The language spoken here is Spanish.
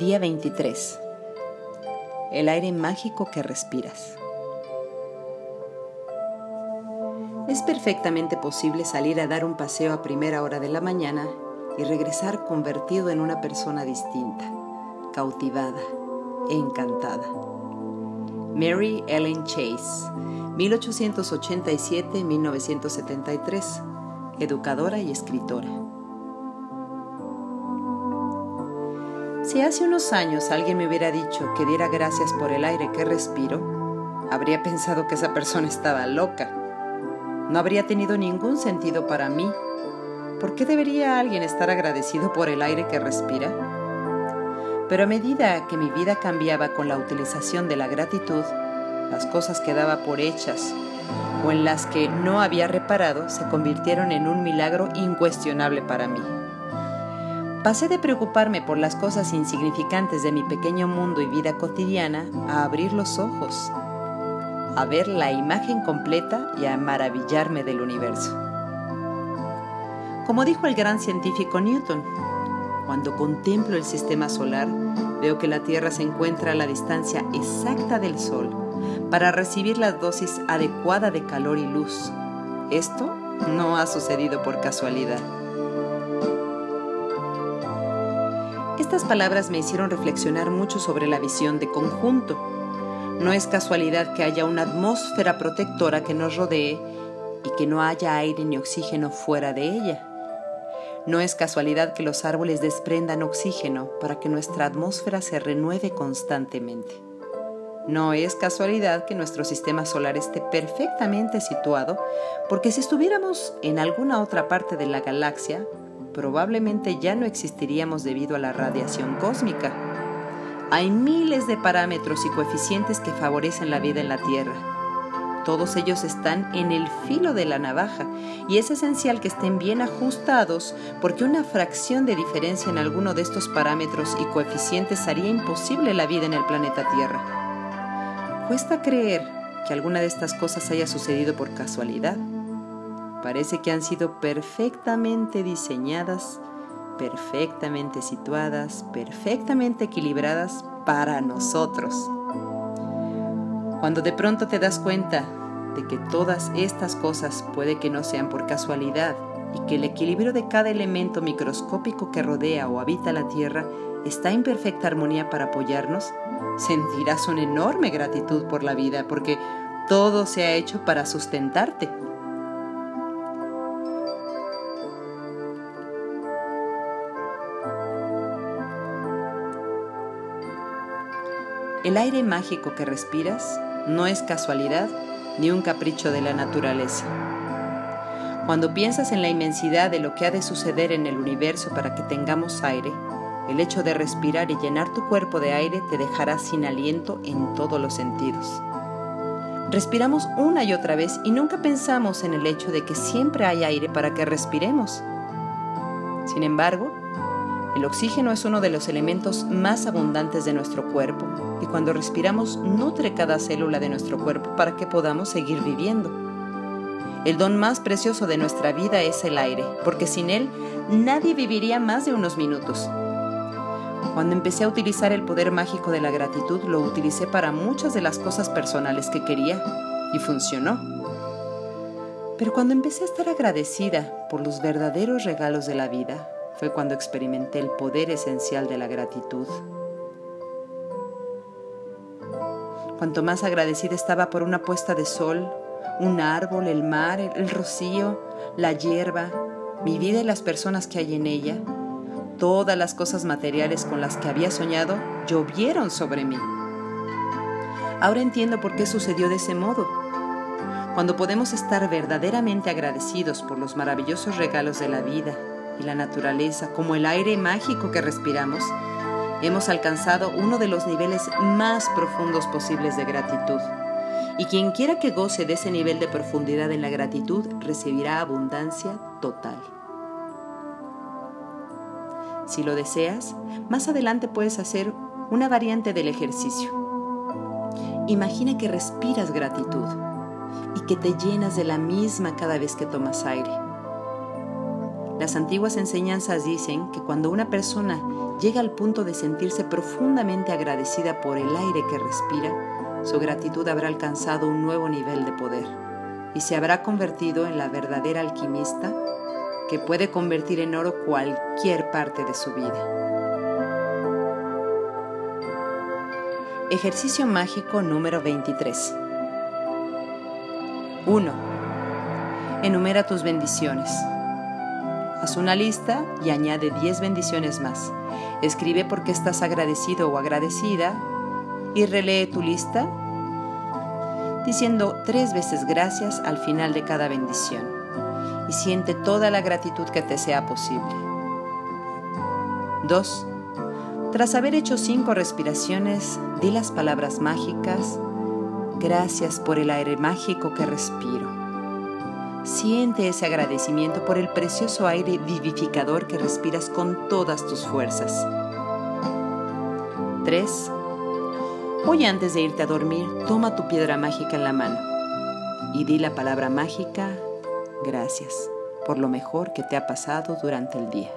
Día 23. El aire mágico que respiras. Es perfectamente posible salir a dar un paseo a primera hora de la mañana y regresar convertido en una persona distinta, cautivada, encantada. Mary Ellen Chase, 1887-1973, educadora y escritora. Si hace unos años alguien me hubiera dicho que diera gracias por el aire que respiro, habría pensado que esa persona estaba loca. No habría tenido ningún sentido para mí. ¿Por qué debería alguien estar agradecido por el aire que respira? Pero a medida que mi vida cambiaba con la utilización de la gratitud, las cosas que daba por hechas o en las que no había reparado se convirtieron en un milagro incuestionable para mí. Pasé de preocuparme por las cosas insignificantes de mi pequeño mundo y vida cotidiana a abrir los ojos, a ver la imagen completa y a maravillarme del universo. Como dijo el gran científico Newton, cuando contemplo el sistema solar, veo que la Tierra se encuentra a la distancia exacta del Sol para recibir la dosis adecuada de calor y luz. Esto no ha sucedido por casualidad. Estas palabras me hicieron reflexionar mucho sobre la visión de conjunto. No es casualidad que haya una atmósfera protectora que nos rodee y que no haya aire ni oxígeno fuera de ella. No es casualidad que los árboles desprendan oxígeno para que nuestra atmósfera se renueve constantemente. No es casualidad que nuestro sistema solar esté perfectamente situado, porque si estuviéramos en alguna otra parte de la galaxia, probablemente ya no existiríamos debido a la radiación cósmica. Hay miles de parámetros y coeficientes que favorecen la vida en la Tierra. Todos ellos están en el filo de la navaja y es esencial que estén bien ajustados porque una fracción de diferencia en alguno de estos parámetros y coeficientes haría imposible la vida en el planeta Tierra. Cuesta creer que alguna de estas cosas haya sucedido por casualidad. Parece que han sido perfectamente diseñadas, perfectamente situadas, perfectamente equilibradas para nosotros. Cuando de pronto te das cuenta de que todas estas cosas puede que no sean por casualidad y que el equilibrio de cada elemento microscópico que rodea o habita la Tierra está en perfecta armonía para apoyarnos, sentirás una enorme gratitud por la vida porque todo se ha hecho para sustentarte El aire mágico que respiras no es casualidad ni un capricho de la naturaleza. Cuando piensas en la inmensidad de lo que ha de suceder en el universo para que tengamos aire, el hecho de respirar y llenar tu cuerpo de aire te dejará sin aliento en todos los sentidos. Respiramos una y otra vez y nunca pensamos en el hecho de que siempre hay aire para que respiremos. Sin embargo, el oxígeno es uno de los elementos más abundantes de nuestro cuerpo y cuando respiramos nutre cada célula de nuestro cuerpo para que podamos seguir viviendo. El don más precioso de nuestra vida es el aire, porque sin él nadie viviría más de unos minutos. Cuando empecé a utilizar el poder mágico de la gratitud, lo utilicé para muchas de las cosas personales que quería y funcionó. Pero cuando empecé a estar agradecida por los verdaderos regalos de la vida, fue cuando experimenté el poder esencial de la gratitud. Cuanto más agradecida estaba por una puesta de sol, un árbol, el mar, el rocío, la hierba, mi vida y las personas que hay en ella, todas las cosas materiales con las que había soñado llovieron sobre mí. Ahora entiendo por qué sucedió de ese modo. Cuando podemos estar verdaderamente agradecidos por los maravillosos regalos de la vida, y la naturaleza, como el aire mágico que respiramos, hemos alcanzado uno de los niveles más profundos posibles de gratitud. Y quien quiera que goce de ese nivel de profundidad en la gratitud recibirá abundancia total. Si lo deseas, más adelante puedes hacer una variante del ejercicio. Imagina que respiras gratitud y que te llenas de la misma cada vez que tomas aire Las antiguas enseñanzas dicen que cuando una persona llega al punto de sentirse profundamente agradecida por el aire que respira, su gratitud habrá alcanzado un nuevo nivel de poder y se habrá convertido en la verdadera alquimista que puede convertir en oro cualquier parte de su vida. Ejercicio mágico número 23. 1. Enumera tus bendiciones. Haz una lista y añade 10 bendiciones más. Escribe por qué estás agradecido o agradecida y relee tu lista diciendo tres veces gracias al final de cada bendición y siente toda la gratitud que te sea posible. 2. Tras haber hecho cinco respiraciones, di las palabras mágicas, gracias por el aire mágico que respiro. Siente ese agradecimiento por el precioso aire vivificador que respiras con todas tus fuerzas. 3. Hoy antes de irte a dormir, toma tu piedra mágica en la mano y di la palabra mágica, gracias, por lo mejor que te ha pasado durante el día.